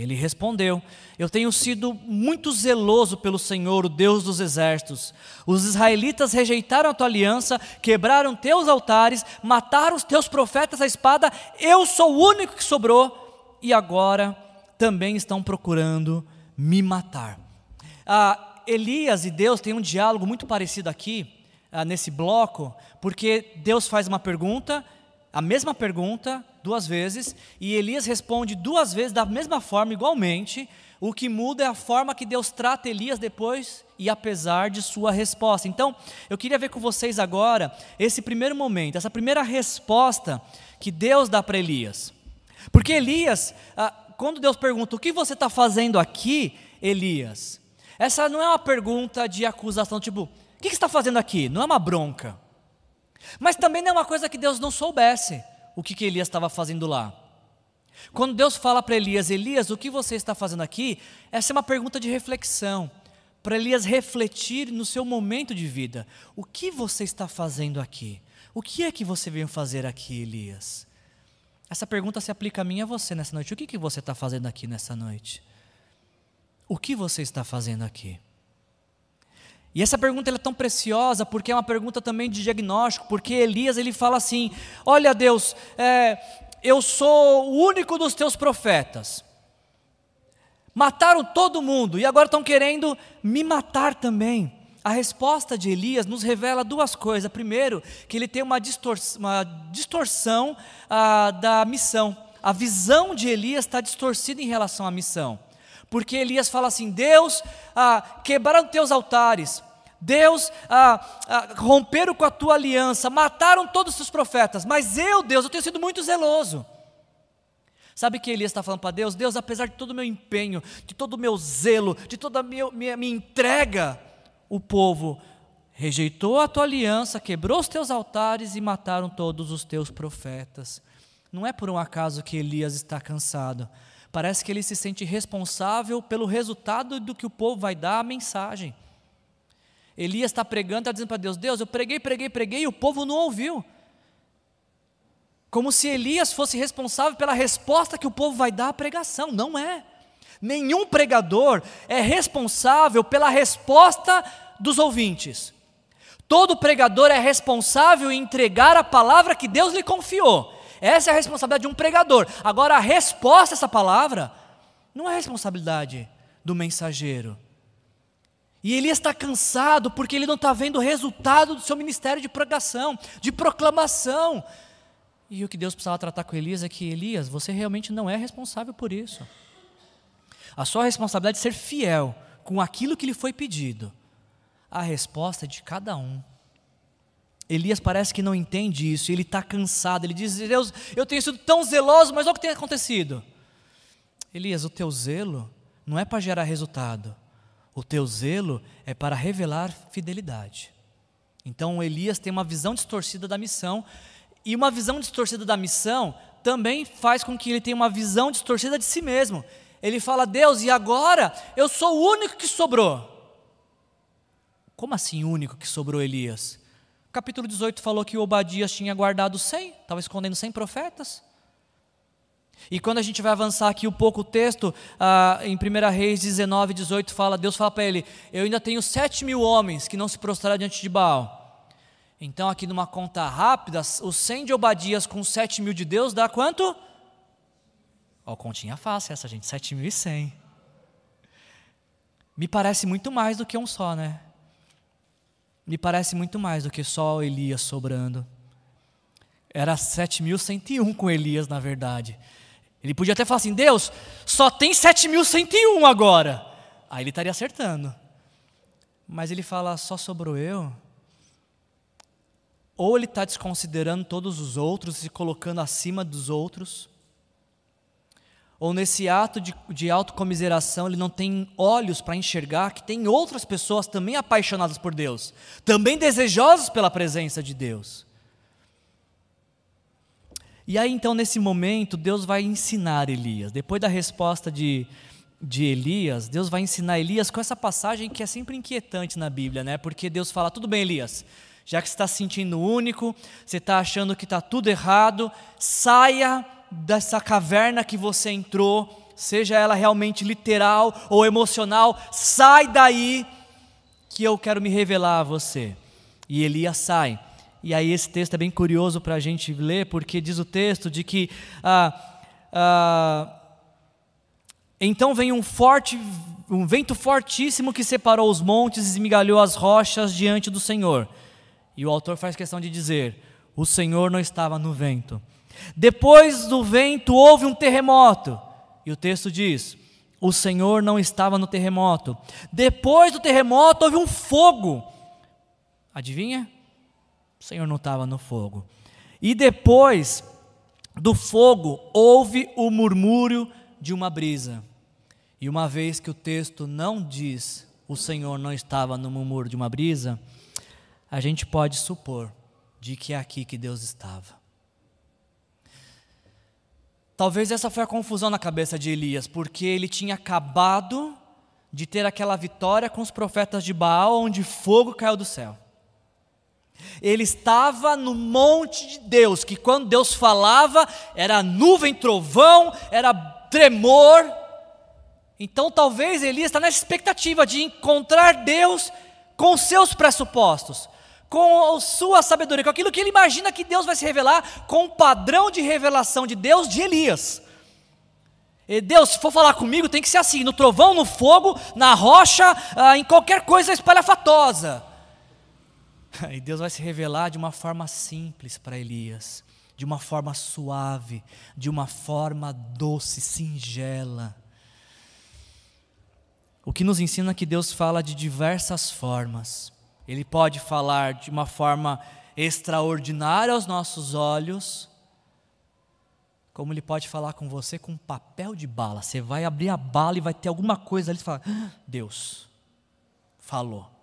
Ele respondeu: Eu tenho sido muito zeloso pelo Senhor, o Deus dos exércitos. Os israelitas rejeitaram a tua aliança, quebraram teus altares, mataram os teus profetas à espada. Eu sou o único que sobrou e agora também estão procurando me matar. Ah, Elias e Deus têm um diálogo muito parecido aqui, ah, nesse bloco, porque Deus faz uma pergunta, a mesma pergunta, duas vezes, e Elias responde duas vezes da mesma forma, igualmente. O que muda é a forma que Deus trata Elias depois e apesar de sua resposta. Então, eu queria ver com vocês agora esse primeiro momento, essa primeira resposta que Deus dá para Elias. Porque Elias, ah, quando Deus pergunta: O que você está fazendo aqui, Elias? Essa não é uma pergunta de acusação, tipo: O que você está fazendo aqui? Não é uma bronca. Mas também não é uma coisa que Deus não soubesse o que, que Elias estava fazendo lá. Quando Deus fala para Elias, Elias, o que você está fazendo aqui? Essa é uma pergunta de reflexão, para Elias refletir no seu momento de vida. O que você está fazendo aqui? O que é que você veio fazer aqui, Elias? Essa pergunta se aplica a mim e a você nessa noite. O que, que você está fazendo aqui nessa noite? O que você está fazendo aqui? E essa pergunta é tão preciosa porque é uma pergunta também de diagnóstico, porque Elias ele fala assim: Olha Deus, é, eu sou o único dos teus profetas. Mataram todo mundo e agora estão querendo me matar também. A resposta de Elias nos revela duas coisas. Primeiro, que ele tem uma, distorção, uma distorção ah, da missão. A visão de Elias está distorcida em relação à missão. Porque Elias fala assim: Deus, ah, quebraram teus altares, Deus, ah, ah, romperam com a tua aliança, mataram todos os teus profetas, mas eu, Deus, eu tenho sido muito zeloso. Sabe o que Elias está falando para Deus? Deus, apesar de todo o meu empenho, de todo o meu zelo, de toda a minha, minha, minha entrega, o povo rejeitou a tua aliança, quebrou os teus altares e mataram todos os teus profetas. Não é por um acaso que Elias está cansado. Parece que ele se sente responsável pelo resultado do que o povo vai dar à mensagem. Elias está pregando, está dizendo para Deus: Deus, eu preguei, preguei, preguei e o povo não ouviu. Como se Elias fosse responsável pela resposta que o povo vai dar à pregação. Não é. Nenhum pregador é responsável pela resposta dos ouvintes. Todo pregador é responsável em entregar a palavra que Deus lhe confiou. Essa é a responsabilidade de um pregador. Agora, a resposta a essa palavra não é responsabilidade do mensageiro. E ele está cansado porque ele não está vendo o resultado do seu ministério de pregação, de proclamação. E o que Deus precisava tratar com Elias é que, Elias, você realmente não é responsável por isso. A sua responsabilidade é ser fiel com aquilo que lhe foi pedido. A resposta é de cada um. Elias parece que não entende isso, ele está cansado. Ele diz: Deus, eu tenho sido tão zeloso, mas olha o que tem acontecido. Elias, o teu zelo não é para gerar resultado, o teu zelo é para revelar fidelidade. Então Elias tem uma visão distorcida da missão, e uma visão distorcida da missão também faz com que ele tenha uma visão distorcida de si mesmo. Ele fala: Deus, e agora eu sou o único que sobrou. Como assim único que sobrou Elias? Capítulo 18 falou que Obadias tinha guardado 100, estava escondendo 100 profetas. E quando a gente vai avançar aqui um pouco o texto, ah, em 1 Reis 19, 18, fala, Deus fala para ele, eu ainda tenho sete mil homens que não se prostraram diante de Baal. Então aqui numa conta rápida, os 100 de Obadias com 7 mil de Deus dá quanto? Ó, oh, continha fácil essa gente, 7.100. Me parece muito mais do que um só, né? Me parece muito mais do que só Elias sobrando. Era 7.101 com Elias, na verdade. Ele podia até falar assim: Deus, só tem 7.101 agora. Aí ele estaria acertando. Mas ele fala: só sobrou eu. Ou ele está desconsiderando todos os outros e se colocando acima dos outros. Ou nesse ato de, de autocomiseração, ele não tem olhos para enxergar que tem outras pessoas também apaixonadas por Deus, também desejosas pela presença de Deus. E aí então, nesse momento, Deus vai ensinar Elias. Depois da resposta de, de Elias, Deus vai ensinar Elias com essa passagem que é sempre inquietante na Bíblia, né? Porque Deus fala: tudo bem, Elias, já que você está se sentindo único, você está achando que está tudo errado, saia dessa caverna que você entrou, seja ela realmente literal ou emocional, sai daí que eu quero me revelar a você. E Elias sai. E aí esse texto é bem curioso para a gente ler, porque diz o texto de que ah, ah, então vem um forte, um vento fortíssimo que separou os montes e esmigalhou as rochas diante do Senhor. E o autor faz questão de dizer: o Senhor não estava no vento. Depois do vento houve um terremoto. E o texto diz: o Senhor não estava no terremoto. Depois do terremoto houve um fogo. Adivinha? O Senhor não estava no fogo. E depois do fogo houve o murmúrio de uma brisa. E uma vez que o texto não diz o Senhor não estava no murmúrio de uma brisa, a gente pode supor de que é aqui que Deus estava. Talvez essa foi a confusão na cabeça de Elias, porque ele tinha acabado de ter aquela vitória com os profetas de Baal, onde fogo caiu do céu. Ele estava no monte de Deus, que quando Deus falava, era nuvem, trovão, era tremor. Então talvez Elias está nessa expectativa de encontrar Deus com seus pressupostos, com a sua sabedoria, com aquilo que ele imagina que Deus vai se revelar, com o padrão de revelação de Deus de Elias. E Deus, se for falar comigo, tem que ser assim: no trovão, no fogo, na rocha, ah, em qualquer coisa espalhafatosa. *laughs* E Deus vai se revelar de uma forma simples para Elias, de uma forma suave, de uma forma doce, singela. o que nos ensina que Deus fala de diversas formas. Ele pode falar de uma forma extraordinária aos nossos olhos, como ele pode falar com você com papel de bala. Você vai abrir a bala e vai ter alguma coisa ali e fala: ah, Deus falou.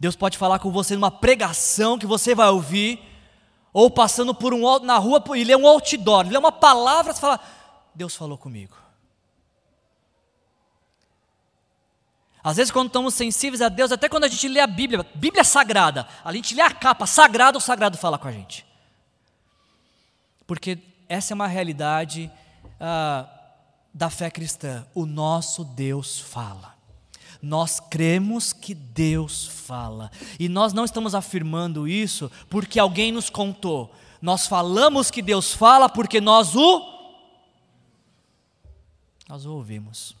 Deus pode falar com você numa pregação que você vai ouvir, ou passando por um na rua e ler um outdoor, ler uma palavra, você fala: Deus falou comigo. Às vezes, quando estamos sensíveis a Deus, até quando a gente lê a Bíblia, Bíblia sagrada, a gente lê a capa, sagrado, o sagrado fala com a gente. Porque essa é uma realidade ah, da fé cristã. O nosso Deus fala. Nós cremos que Deus fala. E nós não estamos afirmando isso porque alguém nos contou. Nós falamos que Deus fala porque nós o nós o ouvimos.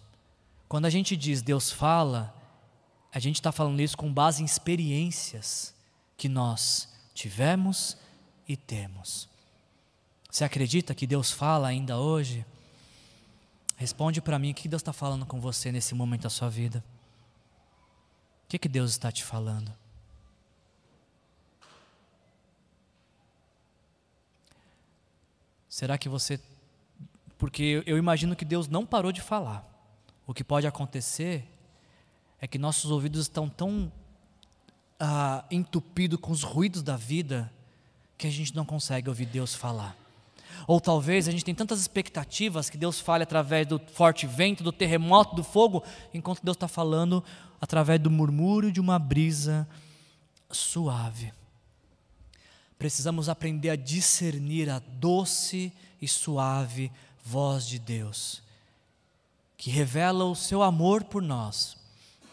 Quando a gente diz Deus fala, a gente está falando isso com base em experiências que nós tivemos e temos. Você acredita que Deus fala ainda hoje? Responde para mim o que Deus está falando com você nesse momento da sua vida. O que, que Deus está te falando? Será que você. Porque eu imagino que Deus não parou de falar. O que pode acontecer é que nossos ouvidos estão tão ah, entupidos com os ruídos da vida que a gente não consegue ouvir Deus falar. Ou talvez a gente tem tantas expectativas que Deus fale através do forte vento, do terremoto, do fogo, enquanto Deus está falando através do murmúrio de uma brisa suave. Precisamos aprender a discernir a doce e suave voz de Deus que revela o seu amor por nós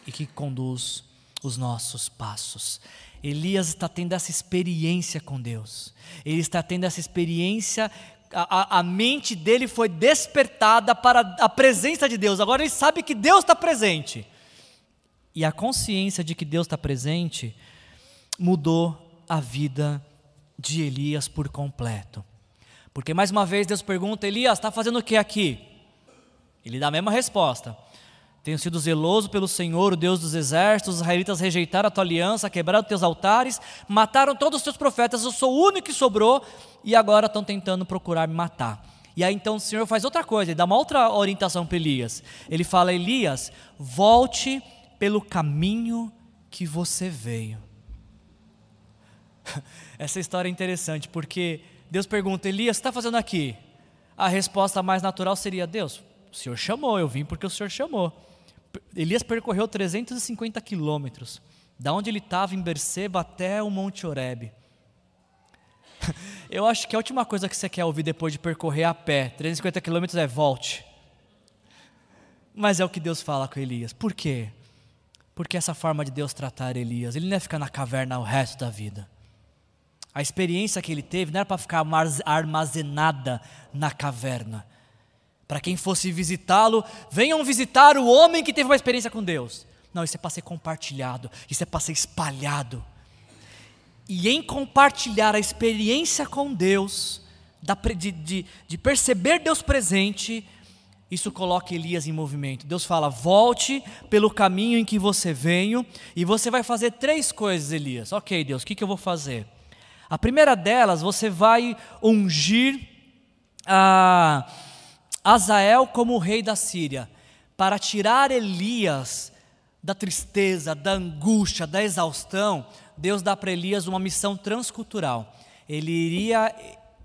e que conduz os nossos passos. Elias está tendo essa experiência com Deus, ele está tendo essa experiência, a, a, mente dele foi despertada para a presença de Deus, agora ele sabe que Deus está presente. E a consciência de que Deus está presente mudou a vida de Elias por completo. Porque mais uma vez Deus pergunta: Elias, está fazendo o que aqui? Ele dá a mesma resposta. Tenho sido zeloso pelo Senhor, o Deus dos exércitos, os israelitas rejeitaram a tua aliança, quebraram teus altares, mataram todos os teus profetas, eu sou o único que sobrou e agora estão tentando procurar me matar. E aí então o Senhor faz outra coisa, ele dá uma outra orientação para Elias. Ele fala: Elias, volte pelo caminho que você veio. *laughs* Essa história é interessante porque Deus pergunta: Elias, está fazendo aqui? A resposta mais natural seria: Deus, o Senhor chamou, eu vim porque o Senhor chamou. Elias percorreu 350 quilômetros, da onde ele estava em Berseba até o Monte Oreb. *laughs* Eu acho que a última coisa que você quer ouvir depois de percorrer a pé 350 quilômetros é volte. Mas é o que Deus fala com Elias. Por quê? Porque essa forma de Deus tratar Elias, ele não ia ficar na caverna o resto da vida. A experiência que ele teve não era para ficar armazenada na caverna. Para quem fosse visitá-lo, venham visitar o homem que teve uma experiência com Deus. Não, isso é para ser compartilhado, isso é para ser espalhado. E em compartilhar a experiência com Deus, de, de, de perceber Deus presente, isso coloca Elias em movimento. Deus fala: volte pelo caminho em que você veio, e você vai fazer três coisas, Elias. Ok, Deus, o que, que eu vou fazer? A primeira delas, você vai ungir a. Azael como rei da Síria, para tirar Elias da tristeza, da angústia, da exaustão, Deus dá para Elias uma missão transcultural. Ele iria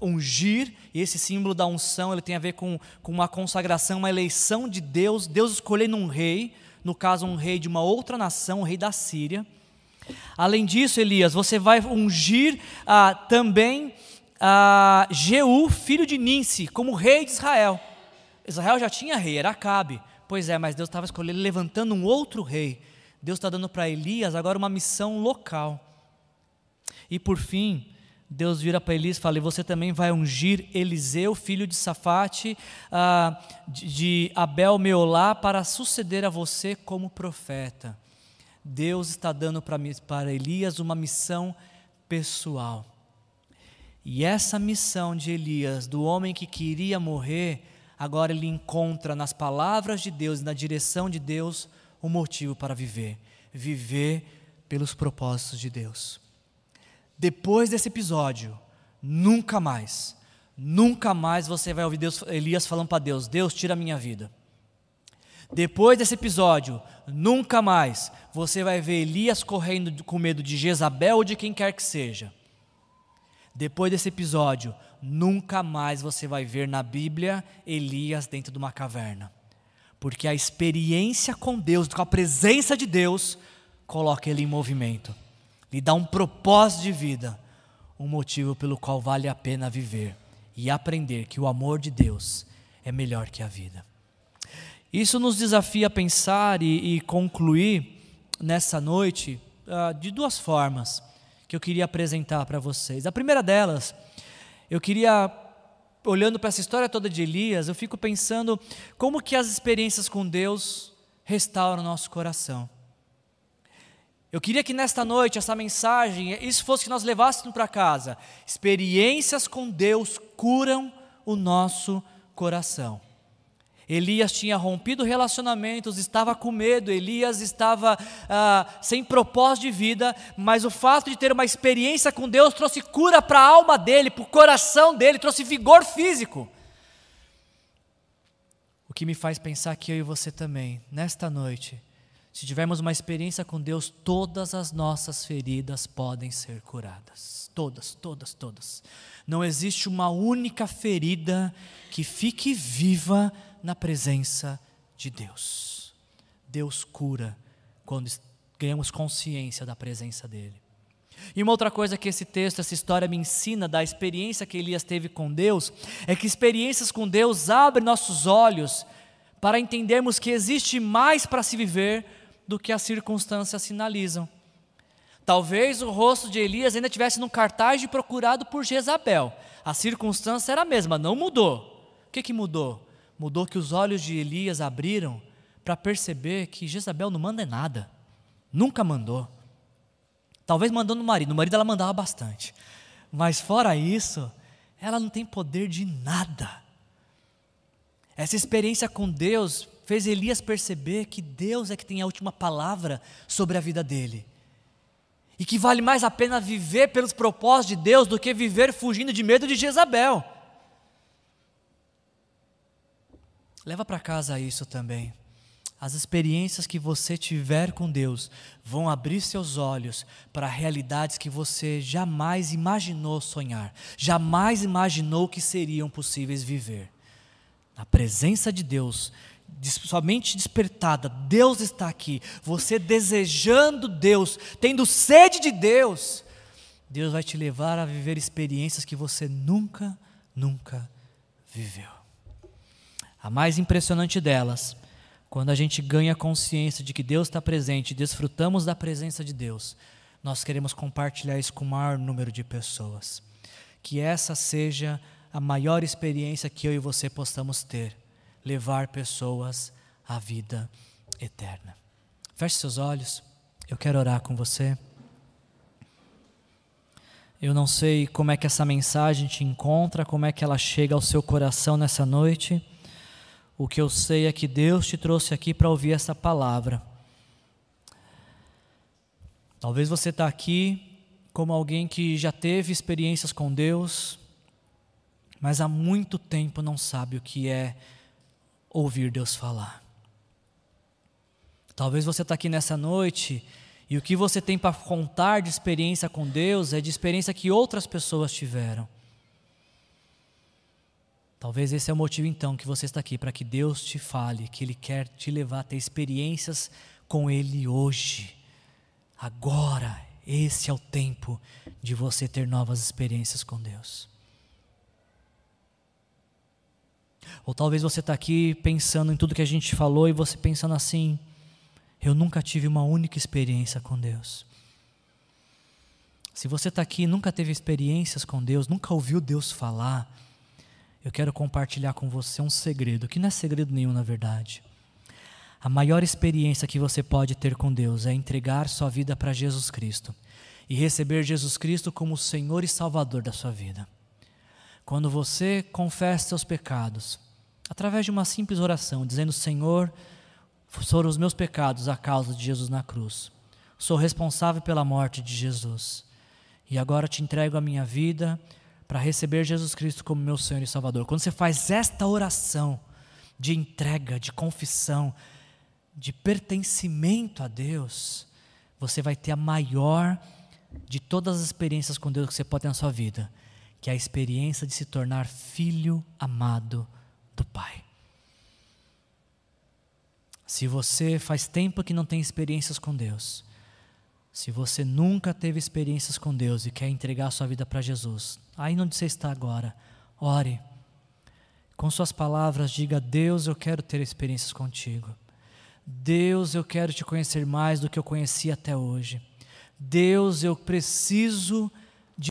ungir, e esse símbolo da unção ele tem a ver com, com uma consagração, uma eleição de Deus, Deus escolhendo um rei, no caso um rei de uma outra nação, o rei da Síria. Além disso, Elias, você vai ungir ah, também ah, Jeú, filho de Ninsi, como rei de Israel. Israel já tinha rei, era Acabe. Pois é, mas Deus estava escolhendo, levantando um outro rei. Deus está dando para Elias agora uma missão local. E por fim, Deus vira para Elias e fala: e você também vai ungir Eliseu, filho de Safate, ah, de Abel Meolá, para suceder a você como profeta. Deus está dando para, Elias uma missão pessoal. E essa missão de Elias, do homem que queria morrer, agora ele encontra nas palavras de Deus na direção de Deus um motivo para viver. Viver pelos propósitos de Deus. Depois desse episódio, nunca mais, nunca mais você vai ouvir Deus, Elias falando para Deus: Deus, tira a minha vida. Depois desse episódio, nunca mais você vai ver Elias correndo com medo de Jezabel ou de quem quer que seja. Depois desse episódio, nunca mais você vai ver na Bíblia Elias dentro de uma caverna. Porque a experiência com Deus, com a presença de Deus, coloca ele em movimento, lhe dá um propósito de vida, um motivo pelo qual vale a pena viver e aprender que o amor de Deus é melhor que a vida. Isso nos desafia a pensar e, e concluir nessa noite uh, de duas formas que eu queria apresentar para vocês. A primeira delas, eu queria, olhando para essa história toda de Elias, eu fico pensando como que as experiências com Deus restauram o nosso coração. Eu queria que nesta noite, essa mensagem, isso fosse que nós levássemos para casa. Experiências com Deus curam o nosso coração. Elias tinha rompido relacionamentos, estava com medo, Elias estava ah, sem propósito de vida, mas o fato de ter uma experiência com Deus trouxe cura para a alma dele, para o coração dele, trouxe vigor físico. O que me faz pensar que eu e você também, nesta noite, se tivermos uma experiência com Deus, todas as nossas feridas podem ser curadas. Todas, todas, todas. Não existe uma única ferida que fique viva na presença de Deus. Deus cura quando ganhamos consciência da presença dEle. E uma outra coisa que esse texto, essa história me ensina da experiência que Elias teve com Deus, é que experiências com Deus abrem nossos olhos para entendermos que existe mais para se viver do que as circunstâncias sinalizam. Talvez o rosto de Elias ainda tivesse no cartaz de procurado por Jezabel. A circunstância era a mesma, não mudou. O que, que mudou? Mudou que os olhos de Elias abriram para perceber que Jezabel não manda nada. Nunca mandou. Talvez mandou no marido. No marido ela mandava bastante. Mas fora isso, ela não tem poder de nada. Essa experiência com Deus fez Elias perceber que Deus é que tem a última palavra sobre a vida dele. E que vale mais a pena viver pelos propósitos de Deus do que viver fugindo de medo de Jezabel. Leva para casa isso também. As experiências que você tiver com Deus vão abrir seus olhos para realidades que você jamais imaginou sonhar, jamais imaginou que seriam possíveis viver. Na presença de Deus, somente despertada, Deus está aqui. Você desejando Deus, tendo sede de Deus, Deus vai te levar a viver experiências que você nunca, nunca viveu. A mais impressionante delas, quando a gente ganha consciência de que Deus está presente, desfrutamos da presença de Deus, nós queremos compartilhar isso com o maior número de pessoas. Que essa seja a maior experiência que eu e você possamos ter levar pessoas à vida eterna. Feche seus olhos, eu quero orar com você. Eu não sei como é que essa mensagem te encontra, como é que ela chega ao seu coração nessa noite. O que eu sei é que Deus te trouxe aqui para ouvir essa palavra. Talvez você está aqui como alguém que já teve experiências com Deus, mas há muito tempo não sabe o que é ouvir Deus falar. Talvez você está aqui nessa noite e o que você tem para contar de experiência com Deus é de experiência que outras pessoas tiveram. Talvez esse é o motivo então que você está aqui, para que Deus te fale, que Ele quer te levar a ter experiências com Ele hoje. Agora, esse é o tempo de você ter novas experiências com Deus. Ou talvez você está aqui pensando em tudo que a gente falou e você pensando assim: eu nunca tive uma única experiência com Deus. Se você está aqui e nunca teve experiências com Deus, nunca ouviu Deus falar, eu quero compartilhar com você um segredo, que não é segredo nenhum na verdade. A maior experiência que você pode ter com Deus é entregar sua vida para Jesus Cristo e receber Jesus Cristo como Senhor e Salvador da sua vida. Quando você confessa seus pecados, através de uma simples oração, dizendo: Senhor, foram os meus pecados a causa de Jesus na cruz. Sou responsável pela morte de Jesus. E agora te entrego a minha vida para receber Jesus Cristo como meu Senhor e Salvador. Quando você faz esta oração de entrega, de confissão, de pertencimento a Deus, você vai ter a maior de todas as experiências com Deus que você pode ter na sua vida, que é a experiência de se tornar filho amado do Pai. Se você faz tempo que não tem experiências com Deus, se você nunca teve experiências com Deus e quer entregar sua vida para Jesus, aí onde você está agora, ore. Com suas palavras, diga: Deus, eu quero ter experiências contigo. Deus, eu quero te conhecer mais do que eu conheci até hoje. Deus, eu preciso